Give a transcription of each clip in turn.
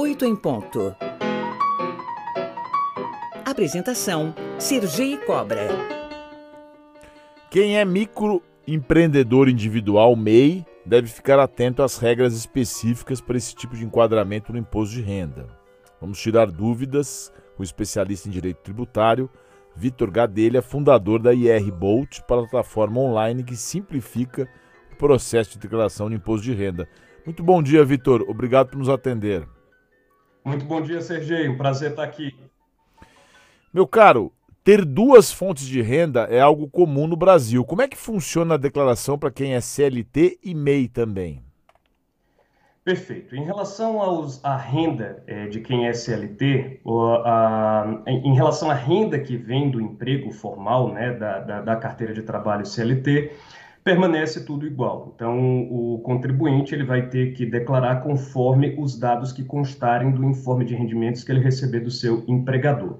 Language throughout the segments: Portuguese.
8 em ponto. Apresentação: Sergi Cobra. Quem é microempreendedor individual MEI deve ficar atento às regras específicas para esse tipo de enquadramento no imposto de renda. Vamos tirar dúvidas com o especialista em direito tributário, Vitor Gadelha, fundador da IR Bolt, plataforma online que simplifica o processo de declaração de imposto de renda. Muito bom dia, Vitor. Obrigado por nos atender. Muito bom dia, Sergei. Um prazer estar aqui. Meu caro, ter duas fontes de renda é algo comum no Brasil. Como é que funciona a declaração para quem é CLT e MEI também? Perfeito. Em relação aos, à renda é, de quem é CLT, ou, a, em, em, relação à renda que vem do emprego formal, né, da, da, da, carteira de trabalho CLT, permanece tudo igual. Então, o contribuinte ele vai ter que declarar conforme os dados que constarem do informe de rendimentos que ele receber do seu empregador.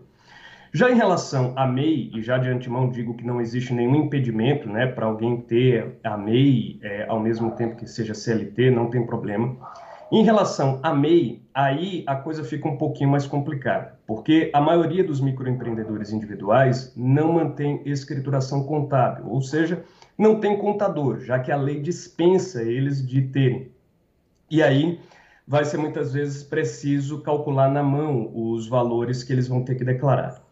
Já em relação à MEI, e já de antemão digo que não existe nenhum impedimento né, para alguém ter a MEI é, ao mesmo tempo que seja CLT, não tem problema. Em relação à MEI, aí a coisa fica um pouquinho mais complicada, porque a maioria dos microempreendedores individuais não mantém escrituração contábil, ou seja, não tem contador, já que a lei dispensa eles de terem. E aí vai ser muitas vezes preciso calcular na mão os valores que eles vão ter que declarar.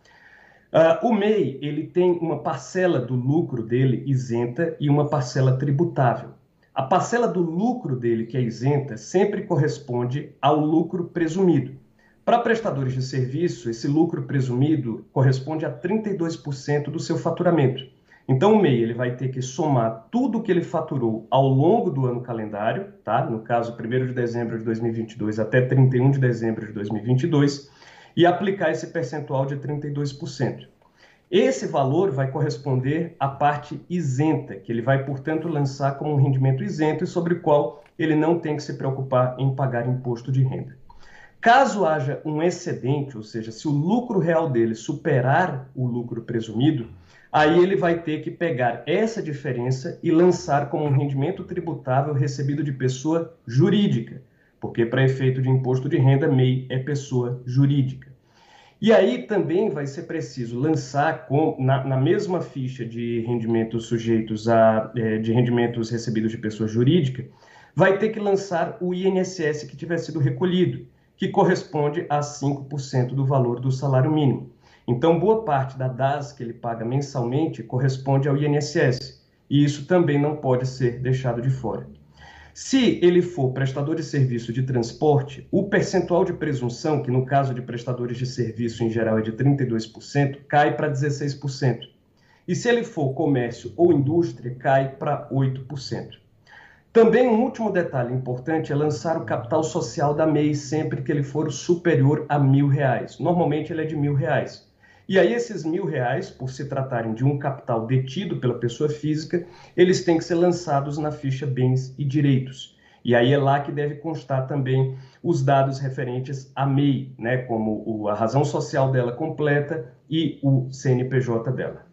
Uh, o MEI ele tem uma parcela do lucro dele isenta e uma parcela tributável. A parcela do lucro dele que é isenta sempre corresponde ao lucro presumido. Para prestadores de serviço, esse lucro presumido corresponde a 32% do seu faturamento. Então, o MEI ele vai ter que somar tudo o que ele faturou ao longo do ano calendário, tá? no caso, 1 de dezembro de 2022 até 31 de dezembro de 2022, e aplicar esse percentual de 32%. Esse valor vai corresponder à parte isenta, que ele vai, portanto, lançar como um rendimento isento e sobre o qual ele não tem que se preocupar em pagar imposto de renda. Caso haja um excedente, ou seja, se o lucro real dele superar o lucro presumido, aí ele vai ter que pegar essa diferença e lançar como um rendimento tributável recebido de pessoa jurídica, porque para efeito de imposto de renda, MEI é pessoa jurídica. E aí também vai ser preciso lançar com, na, na mesma ficha de rendimentos sujeitos a é, de rendimentos recebidos de pessoa jurídica, vai ter que lançar o INSS que tiver sido recolhido, que corresponde a 5% do valor do salário mínimo. Então, boa parte da DAS que ele paga mensalmente corresponde ao INSS, e isso também não pode ser deixado de fora. Se ele for prestador de serviço de transporte, o percentual de presunção, que no caso de prestadores de serviço em geral é de 32%, cai para 16%. E se ele for comércio ou indústria, cai para 8%. Também um último detalhe importante é lançar o capital social da MEI sempre que ele for superior a mil reais. Normalmente ele é de mil reais. E aí, esses mil reais, por se tratarem de um capital detido pela pessoa física, eles têm que ser lançados na ficha bens e direitos. E aí é lá que deve constar também os dados referentes à MEI, né, como a razão social dela completa e o CNPJ dela.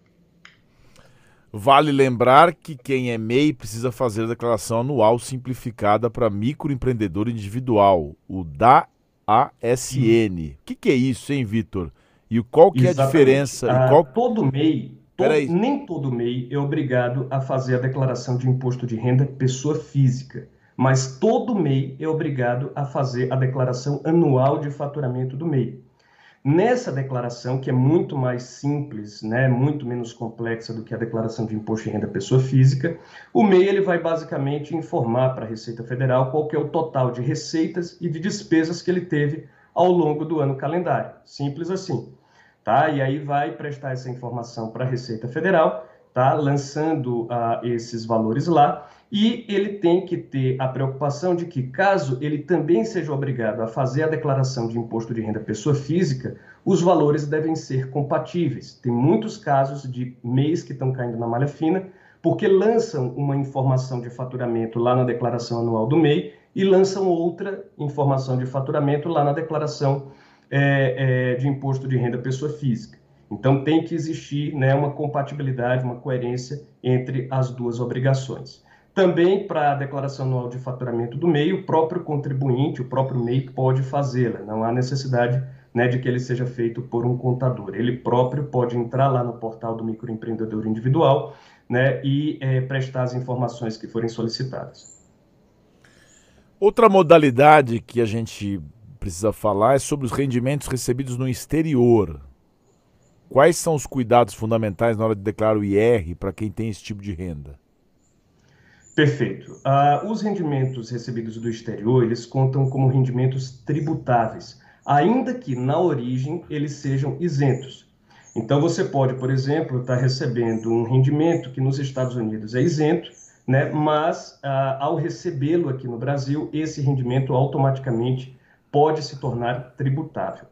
Vale lembrar que quem é MEI precisa fazer a declaração anual simplificada para microempreendedor individual, o DASN. O que, que é isso, hein, Vitor? E qual que Exatamente. é a diferença? Ah, qual... Todo MEI, to... nem todo MEI é obrigado a fazer a declaração de imposto de renda pessoa física, mas todo MEI é obrigado a fazer a declaração anual de faturamento do MEI. Nessa declaração, que é muito mais simples, né, muito menos complexa do que a declaração de imposto de renda pessoa física, o MEI ele vai basicamente informar para a Receita Federal qual que é o total de receitas e de despesas que ele teve ao longo do ano calendário. Simples assim tá? E aí vai prestar essa informação para a Receita Federal, tá? Lançando uh, esses valores lá. E ele tem que ter a preocupação de que, caso ele também seja obrigado a fazer a declaração de imposto de renda pessoa física, os valores devem ser compatíveis. Tem muitos casos de mês que estão caindo na malha fina, porque lançam uma informação de faturamento lá na declaração anual do MEI e lançam outra informação de faturamento lá na declaração é, é, de imposto de renda pessoa física. Então, tem que existir né, uma compatibilidade, uma coerência entre as duas obrigações. Também para a declaração anual de faturamento do MEI, o próprio contribuinte, o próprio MEI pode fazê-la. Não há necessidade né, de que ele seja feito por um contador. Ele próprio pode entrar lá no portal do microempreendedor individual né, e é, prestar as informações que forem solicitadas. Outra modalidade que a gente precisa falar é sobre os rendimentos recebidos no exterior. Quais são os cuidados fundamentais na hora de declarar o IR para quem tem esse tipo de renda? Perfeito. Uh, os rendimentos recebidos do exterior, eles contam como rendimentos tributáveis, ainda que na origem eles sejam isentos. Então você pode, por exemplo, estar tá recebendo um rendimento que nos Estados Unidos é isento, né? mas uh, ao recebê-lo aqui no Brasil, esse rendimento automaticamente pode se tornar tributável.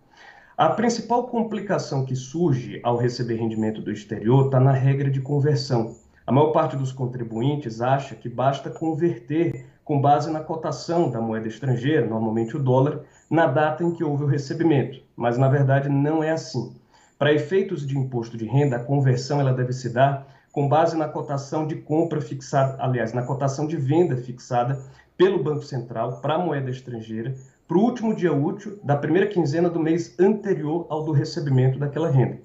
A principal complicação que surge ao receber rendimento do exterior está na regra de conversão. A maior parte dos contribuintes acha que basta converter com base na cotação da moeda estrangeira, normalmente o dólar, na data em que houve o recebimento, mas na verdade não é assim. Para efeitos de imposto de renda, a conversão ela deve se dar com base na cotação de compra fixada, aliás, na cotação de venda fixada pelo Banco Central para a moeda estrangeira para o último dia útil da primeira quinzena do mês anterior ao do recebimento daquela renda.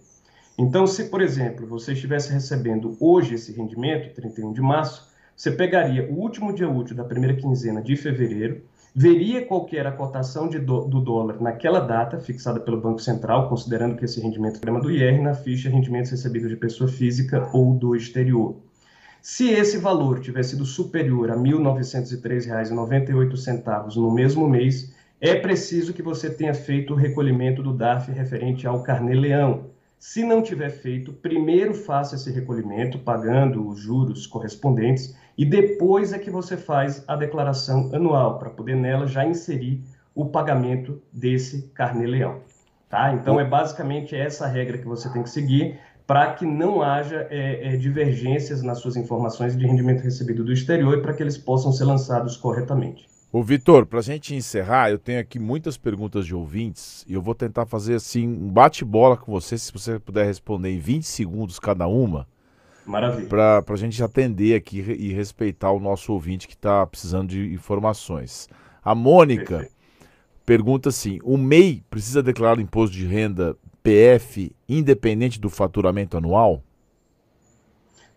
Então, se, por exemplo, você estivesse recebendo hoje esse rendimento, 31 de março, você pegaria o último dia útil da primeira quinzena de fevereiro, veria qual era a cotação do, do, dólar naquela data, fixada pelo Banco Central, considerando que esse rendimento é do IR na ficha rendimentos recebidos de pessoa física ou do exterior. Se esse valor tivesse sido superior a R$ 1.903,98 no mesmo mês, é preciso que você tenha feito o recolhimento do DARF referente ao carnê-leão. Se não tiver feito, primeiro faça esse recolhimento, pagando os juros correspondentes, e depois é que você faz a declaração anual, para poder nela já inserir o pagamento desse carnê-leão. Tá? Então, é basicamente essa regra que você tem que seguir para que não haja é, é, divergências nas suas informações de rendimento recebido do exterior e para que eles possam ser lançados corretamente. Ô Vitor, para a gente encerrar, eu tenho aqui muitas perguntas de ouvintes e eu vou tentar fazer assim um bate-bola com você, se você puder responder em 20 segundos cada uma. Maravilha. Para a gente atender aqui e respeitar o nosso ouvinte que está precisando de informações. A Mônica Perfeito. pergunta assim: o MEI precisa declarar o imposto de renda PF independente do faturamento anual?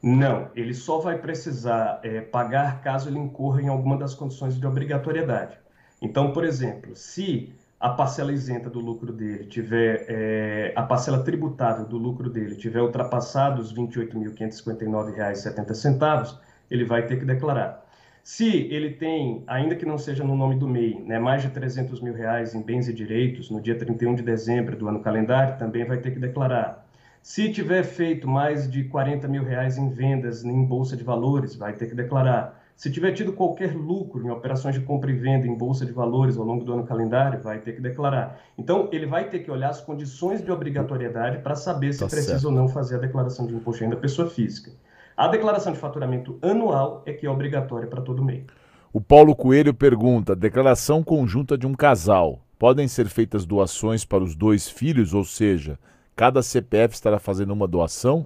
Não, ele só vai precisar é, pagar caso ele incorra em alguma das condições de obrigatoriedade. Então, por exemplo, se a parcela isenta do lucro dele tiver, é, a parcela tributável do lucro dele tiver ultrapassado os R$ 28.559,70, ele vai ter que declarar. Se ele tem, ainda que não seja no nome do MEI, né, mais de 300 mil reais em bens e direitos no dia 31 de dezembro do ano calendário, também vai ter que declarar. Se tiver feito mais de 40 mil reais em vendas em bolsa de valores, vai ter que declarar. Se tiver tido qualquer lucro em operações de compra e venda em bolsa de valores ao longo do ano calendário, vai ter que declarar. Então, ele vai ter que olhar as condições de obrigatoriedade para saber se tá precisa certo. ou não fazer a declaração de imposto de renda pessoa física. A declaração de faturamento anual é que é obrigatória para todo mês. O Paulo Coelho pergunta: declaração conjunta de um casal. Podem ser feitas doações para os dois filhos, ou seja, Cada CPF estará fazendo uma doação?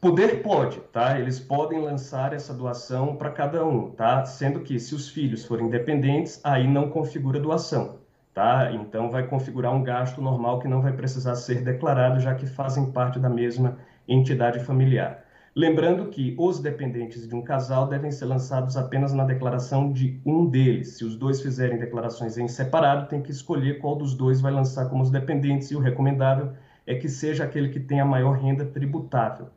Poder pode, tá? Eles podem lançar essa doação para cada um, tá? Sendo que se os filhos forem dependentes, aí não configura doação, tá? Então vai configurar um gasto normal que não vai precisar ser declarado, já que fazem parte da mesma entidade familiar. Lembrando que os dependentes de um casal devem ser lançados apenas na declaração de um deles. Se os dois fizerem declarações em separado, tem que escolher qual dos dois vai lançar como os dependentes e o recomendável é que seja aquele que tenha maior renda tributável.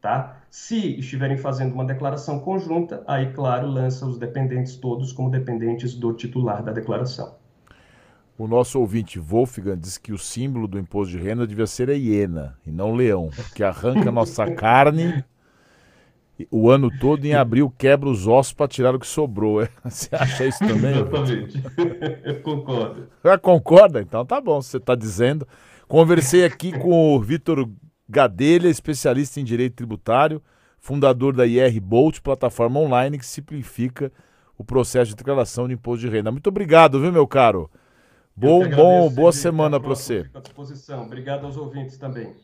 Tá? Se estiverem fazendo uma declaração conjunta, aí, claro, lança os dependentes todos como dependentes do titular da declaração. O nosso ouvinte Wolfgang diz que o símbolo do imposto de renda devia ser a hiena e não o leão, que arranca nossa carne o ano todo em abril quebra os ossos para tirar o que sobrou. É? Você acha isso também? Exatamente. Eu concordo. Ah, concorda? Então tá bom, você está dizendo. Conversei aqui com o Vitor Gadelha, especialista em direito tributário, fundador da IR Bolt, plataforma online que simplifica o processo de declaração de imposto de renda. Muito obrigado, viu, meu caro? Bom, bom, boa semana para você. À disposição. Obrigado aos ouvintes também.